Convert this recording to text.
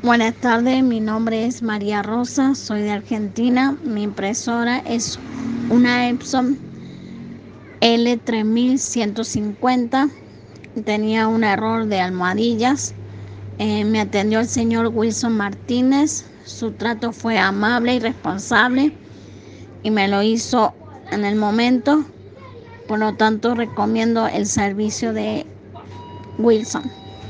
Buenas tardes, mi nombre es María Rosa, soy de Argentina. Mi impresora es una Epson L3150. Tenía un error de almohadillas. Eh, me atendió el señor Wilson Martínez. Su trato fue amable y responsable y me lo hizo en el momento. Por lo tanto, recomiendo el servicio de Wilson.